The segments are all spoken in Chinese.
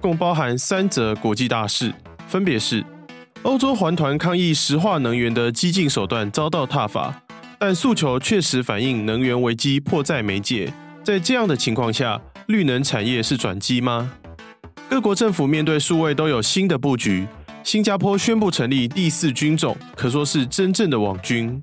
共包含三则国际大事，分别是：欧洲环团抗议石化能源的激进手段遭到挞伐，但诉求确实反映能源危机迫在眉睫。在这样的情况下，绿能产业是转机吗？各国政府面对数位都有新的布局。新加坡宣布成立第四军种，可说是真正的网军。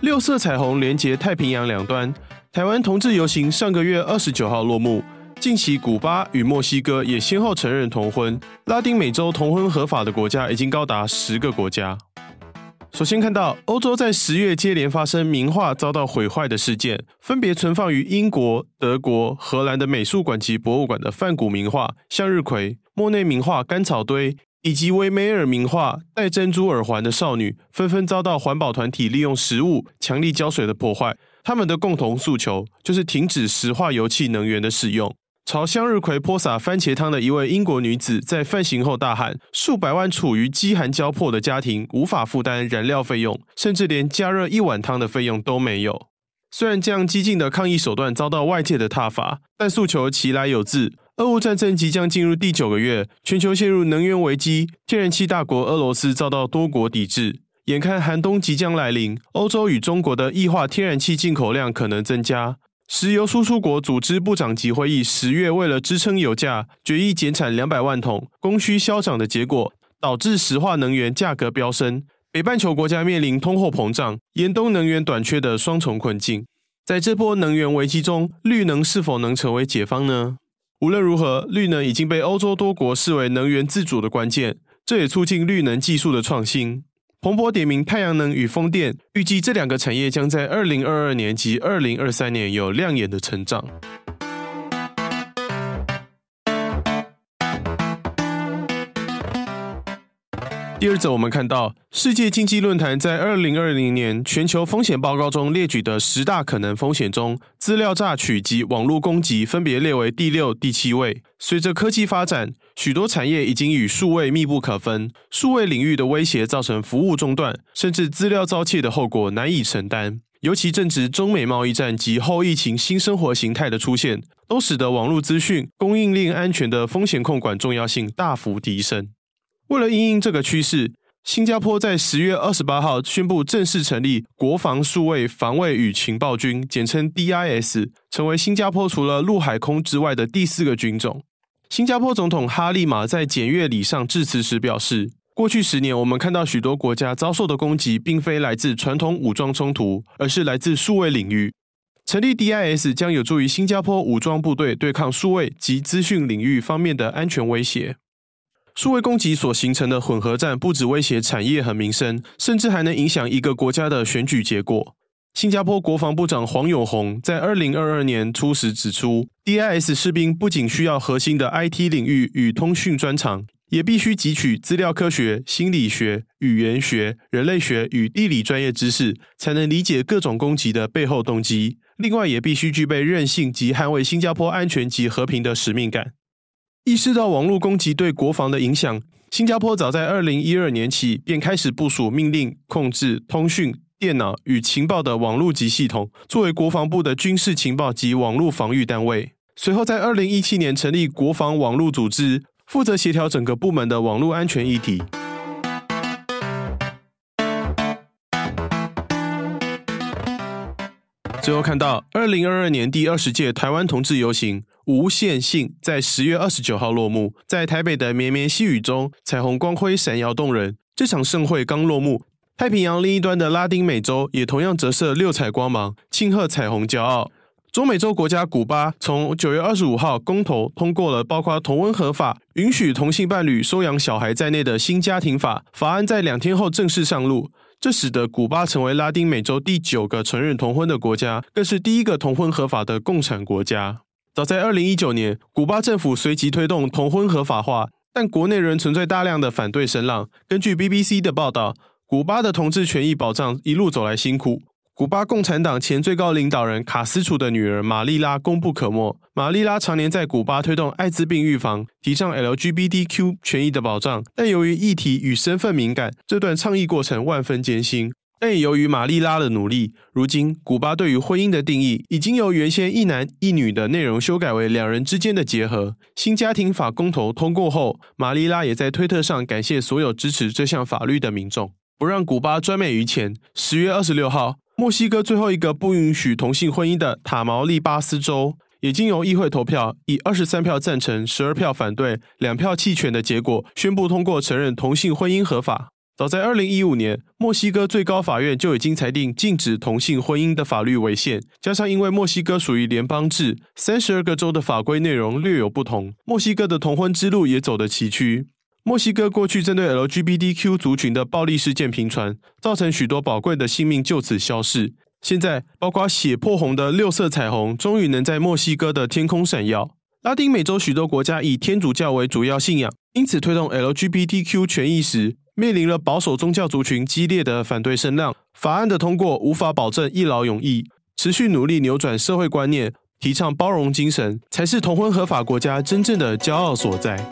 六色彩虹连接太平洋两端，台湾同志游行上个月二十九号落幕。近期，古巴与墨西哥也先后承认同婚。拉丁美洲同婚合法的国家已经高达十个国家。首先看到欧洲在十月接连发生名画遭到毁坏的事件，分别存放于英国、德国、荷兰的美术馆及博物馆的梵谷名画《向日葵》、莫内名画《干草堆》以及维梅尔名画《戴珍珠耳环的少女》，纷纷遭到环保团体利用食物、强力胶水的破坏。他们的共同诉求就是停止石化油气能源的使用。朝向日葵泼洒番茄汤的一位英国女子，在犯行后大喊：“数百万处于饥寒交迫的家庭无法负担燃料费用，甚至连加热一碗汤的费用都没有。”虽然这样激进的抗议手段遭到外界的挞伐，但诉求其来有自。俄乌战争即将进入第九个月，全球陷入能源危机，天然气大国俄罗斯遭到多国抵制。眼看寒冬即将来临，欧洲与中国的液化天然气进口量可能增加。石油输出国组织部长级会议十月为了支撑油价，决议减产两百万桶，供需消长的结果导致石化能源价格飙升，北半球国家面临通货膨胀、严冬能源短缺的双重困境。在这波能源危机中，绿能是否能成为解方呢？无论如何，绿能已经被欧洲多国视为能源自主的关键，这也促进绿能技术的创新。洪博点名太阳能与风电，预计这两个产业将在二零二二年及二零二三年有亮眼的成长。第二则，我们看到世界经济论坛在二零二零年全球风险报告中列举的十大可能风险中，资料诈取及网络攻击分别列为第六、第七位。随着科技发展，许多产业已经与数位密不可分，数位领域的威胁造成服务中断，甚至资料遭窃的后果难以承担。尤其正值中美贸易战及后疫情新生活形态的出现，都使得网络资讯供应链安全的风险控管重要性大幅提升。为了因应这个趋势，新加坡在十月二十八号宣布正式成立国防数位防卫与情报军，简称 DIS，成为新加坡除了陆海空之外的第四个军种。新加坡总统哈利玛在检阅礼上致辞时表示：“过去十年，我们看到许多国家遭受的攻击，并非来自传统武装冲突，而是来自数位领域。成立 DIS 将有助于新加坡武装部队对抗数位及资讯领域方面的安全威胁。”数位攻击所形成的混合战，不只威胁产业和民生，甚至还能影响一个国家的选举结果。新加坡国防部长黄永红在二零二二年初时指出，DIS 士兵不仅需要核心的 IT 领域与通讯专长，也必须汲取资料科学、心理学、语言学、人类学与地理专业知识，才能理解各种攻击的背后动机。另外，也必须具备韧性及捍卫新加坡安全及和平的使命感。意识到网络攻击对国防的影响，新加坡早在二零一二年起便开始部署命令控制通讯、电脑与情报的网络级系统，作为国防部的军事情报及网络防御单位。随后在二零一七年成立国防网络组织，负责协调整个部门的网络安全议题。最后看到二零二二年第二十届台湾同志游行。无限性在十月二十九号落幕，在台北的绵绵细雨中，彩虹光辉闪耀动人。这场盛会刚落幕，太平洋另一端的拉丁美洲也同样折射六彩光芒，庆贺彩虹骄傲。中美洲国家古巴从九月二十五号公投通过了包括同婚合法、允许同性伴侣收养小孩在内的新家庭法，法案在两天后正式上路，这使得古巴成为拉丁美洲第九个承认同婚的国家，更是第一个同婚合法的共产国家。早在二零一九年，古巴政府随即推动同婚合法化，但国内仍存在大量的反对声浪。根据 BBC 的报道，古巴的同志权益保障一路走来辛苦。古巴共产党前最高领导人卡斯楚的女儿玛丽拉功不可没。玛丽拉常年在古巴推动艾滋病预防，提倡 LGBTQ 权益的保障，但由于议题与身份敏感，这段倡议过程万分艰辛。但也由于玛丽拉的努力，如今古巴对于婚姻的定义已经由原先一男一女的内容修改为两人之间的结合。新家庭法公投通过后，玛丽拉也在推特上感谢所有支持这项法律的民众，不让古巴专美于前。十月二十六号，墨西哥最后一个不允许同性婚姻的塔毛利巴斯州，也经由议会投票以二十三票赞成、十二票反对、两票弃权的结果，宣布通过承认同性婚姻合法。早在二零一五年，墨西哥最高法院就已经裁定禁止同性婚姻的法律违宪。加上因为墨西哥属于联邦制，三十二个州的法规内容略有不同，墨西哥的同婚之路也走得崎岖。墨西哥过去针对 LGBTQ 族群的暴力事件频传，造成许多宝贵的性命就此消逝。现在，包括血破红的六色彩虹，终于能在墨西哥的天空闪耀。拉丁美洲许多国家以天主教为主要信仰，因此推动 LGBTQ 权益时，面临了保守宗教族群激烈的反对声浪，法案的通过无法保证一劳永逸。持续努力扭转社会观念，提倡包容精神，才是同婚合法国家真正的骄傲所在。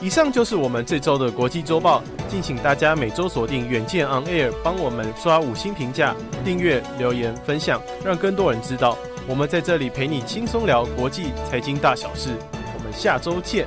以上就是我们这周的国际周报，敬请大家每周锁定远见 On Air，帮我们刷五星评价、订阅、留言、分享，让更多人知道我们在这里陪你轻松聊国际财经大小事。我们下周见。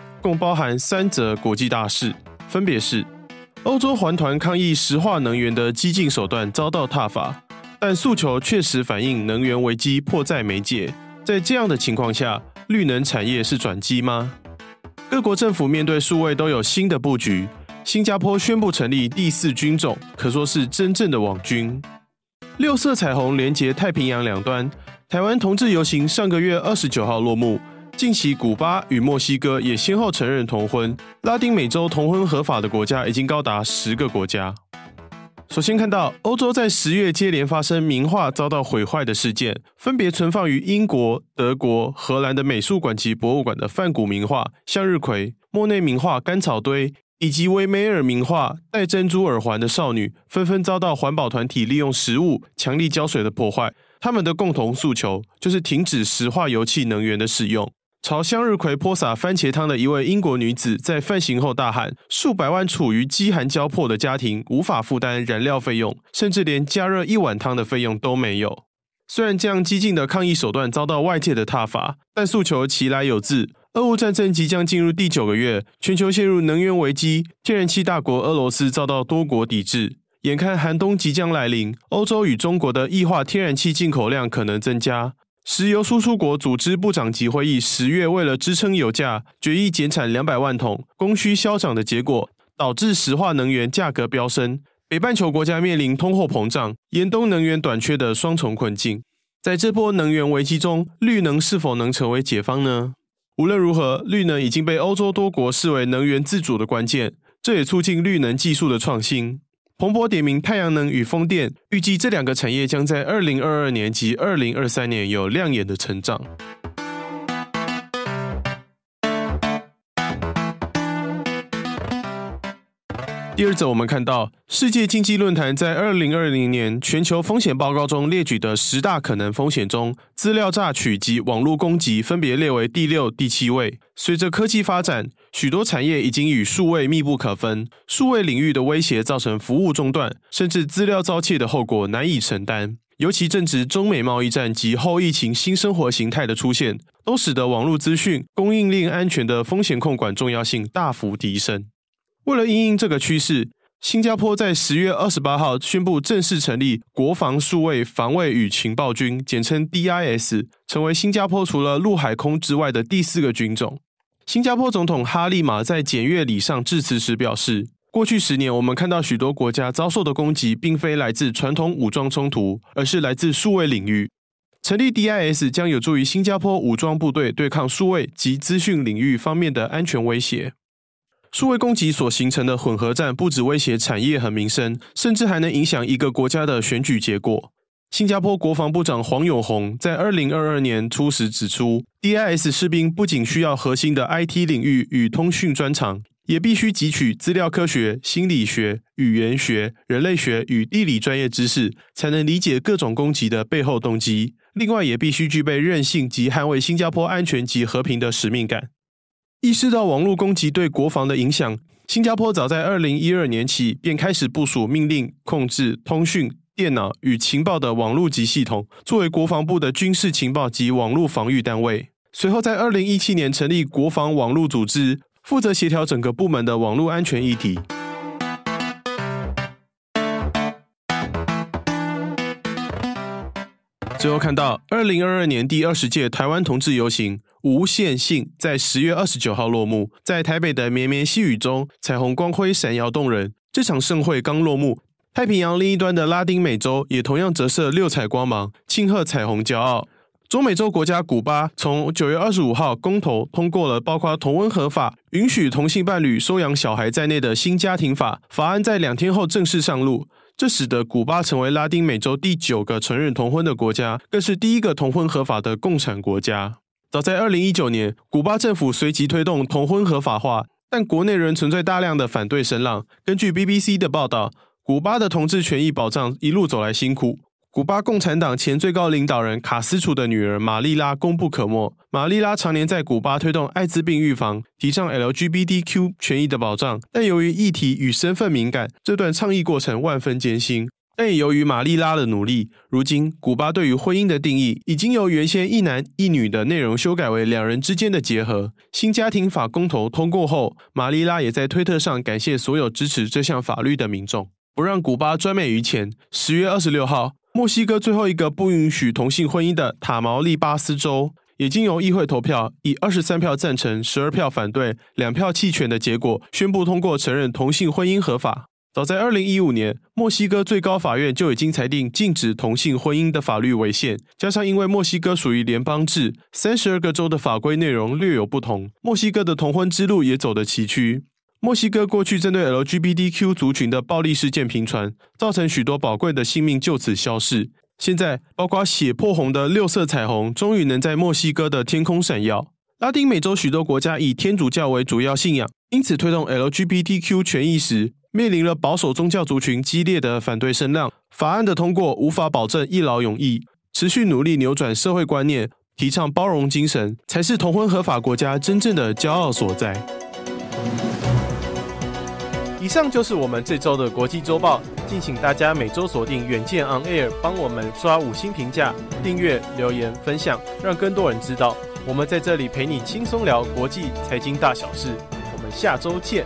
共包含三则国际大事，分别是：欧洲环团抗议石化能源的激进手段遭到挞伐，但诉求确实反映能源危机迫在眉睫。在这样的情况下，绿能产业是转机吗？各国政府面对数位都有新的布局。新加坡宣布成立第四军种，可说是真正的网军。六色彩虹连接太平洋两端，台湾同志游行上个月二十九号落幕。近期，古巴与墨西哥也先后承认同婚。拉丁美洲同婚合法的国家已经高达十个国家。首先看到，欧洲在十月接连发生名画遭到毁坏的事件，分别存放于英国、德国、荷兰的美术馆及博物馆的梵谷名画《向日葵》、莫内名画《干草堆》以及维梅尔名画《戴珍珠耳环的少女》，纷纷遭到环保团体利用食物、强力胶水的破坏。他们的共同诉求就是停止石化油气能源的使用。朝向日葵泼洒番茄汤的一位英国女子在犯行后大喊：“数百万处于饥寒交迫的家庭无法负担燃料费用，甚至连加热一碗汤的费用都没有。”虽然这样激进的抗议手段遭到外界的挞伐，但诉求其来有自。俄乌战争即将进入第九个月，全球陷入能源危机，天然气大国俄罗斯遭到多国抵制。眼看寒冬即将来临，欧洲与中国的液化天然气进口量可能增加。石油输出国组织部长级会议十月为了支撑油价，决议减产两百万桶，供需消长的结果导致石化能源价格飙升，北半球国家面临通货膨胀、严冬能源短缺的双重困境。在这波能源危机中，绿能是否能成为解方呢？无论如何，绿能已经被欧洲多国视为能源自主的关键，这也促进绿能技术的创新。彭博点名太阳能与风电，预计这两个产业将在二零二二年及二零二三年有亮眼的成长。第二则，我们看到世界经济论坛在二零二零年全球风险报告中列举的十大可能风险中，资料诈取及网络攻击分别列为第六、第七位。随着科技发展，许多产业已经与数位密不可分，数位领域的威胁造成服务中断，甚至资料遭窃的后果难以承担。尤其正值中美贸易战及后疫情新生活形态的出现，都使得网络资讯供应链安全的风险控管重要性大幅提升。为了因应这个趋势，新加坡在十月二十八号宣布正式成立国防数位防卫与情报军，简称 DIS，成为新加坡除了陆海空之外的第四个军种。新加坡总统哈利玛在检阅礼上致辞时表示，过去十年，我们看到许多国家遭受的攻击，并非来自传统武装冲突，而是来自数位领域。成立 DIS 将有助于新加坡武装部队对抗数位及资讯领域方面的安全威胁。数位攻击所形成的混合战，不只威胁产业和民生，甚至还能影响一个国家的选举结果。新加坡国防部长黄永红在二零二二年初时指出，DIS 士兵不仅需要核心的 IT 领域与通讯专长，也必须汲取资料科学、心理学、语言学、人类学与地理专业知识，才能理解各种攻击的背后动机。另外，也必须具备韧性及捍卫新加坡安全及和平的使命感。意识到网络攻击对国防的影响，新加坡早在二零一二年起便开始部署命令控制通讯、电脑与情报的网络级系统，作为国防部的军事情报及网络防御单位。随后在二零一七年成立国防网络组织，负责协调整个部门的网络安全议题。最后看到，二零二二年第二十届台湾同志游行无限性在十月二十九号落幕，在台北的绵绵细雨中，彩虹光辉闪耀动人。这场盛会刚落幕，太平洋另一端的拉丁美洲也同样折射六彩光芒，庆贺彩虹骄傲。中美洲国家古巴从九月二十五号公投通过了包括同婚合法、允许同性伴侣收养小孩在内的新家庭法，法案在两天后正式上路。这使得古巴成为拉丁美洲第九个承认同婚的国家，更是第一个同婚合法的共产国家。早在二零一九年，古巴政府随即推动同婚合法化，但国内仍存在大量的反对声浪。根据 BBC 的报道，古巴的同志权益保障一路走来辛苦。古巴共产党前最高领导人卡斯楚的女儿玛丽拉功不可没。玛丽拉常年在古巴推动艾滋病预防，提倡 LGBTQ 权益的保障，但由于议题与身份敏感，这段倡议过程万分艰辛。但也由于玛丽拉的努力，如今古巴对于婚姻的定义已经由原先一男一女的内容修改为两人之间的结合。新家庭法公投通过后，玛丽拉也在推特上感谢所有支持这项法律的民众，不让古巴专美于前。十月二十六号。墨西哥最后一个不允许同性婚姻的塔毛利巴斯州，也经由议会投票以二十三票赞成、十二票反对、两票弃权的结果，宣布通过承认同性婚姻合法。早在二零一五年，墨西哥最高法院就已经裁定禁止同性婚姻的法律违宪。加上因为墨西哥属于联邦制，三十二个州的法规内容略有不同，墨西哥的同婚之路也走得崎岖。墨西哥过去针对 LGBTQ 族群的暴力事件频传，造成许多宝贵的性命就此消逝。现在，包括血破红的六色彩虹，终于能在墨西哥的天空闪耀。拉丁美洲许多国家以天主教为主要信仰，因此推动 LGBTQ 权益时，面临了保守宗教族群激烈的反对声浪。法案的通过无法保证一劳永逸，持续努力扭转社会观念，提倡包容精神，才是同婚合法国家真正的骄傲所在。以上就是我们这周的国际周报，敬请大家每周锁定远见 On Air，帮我们刷五星评价、订阅、留言、分享，让更多人知道。我们在这里陪你轻松聊国际财经大小事，我们下周见。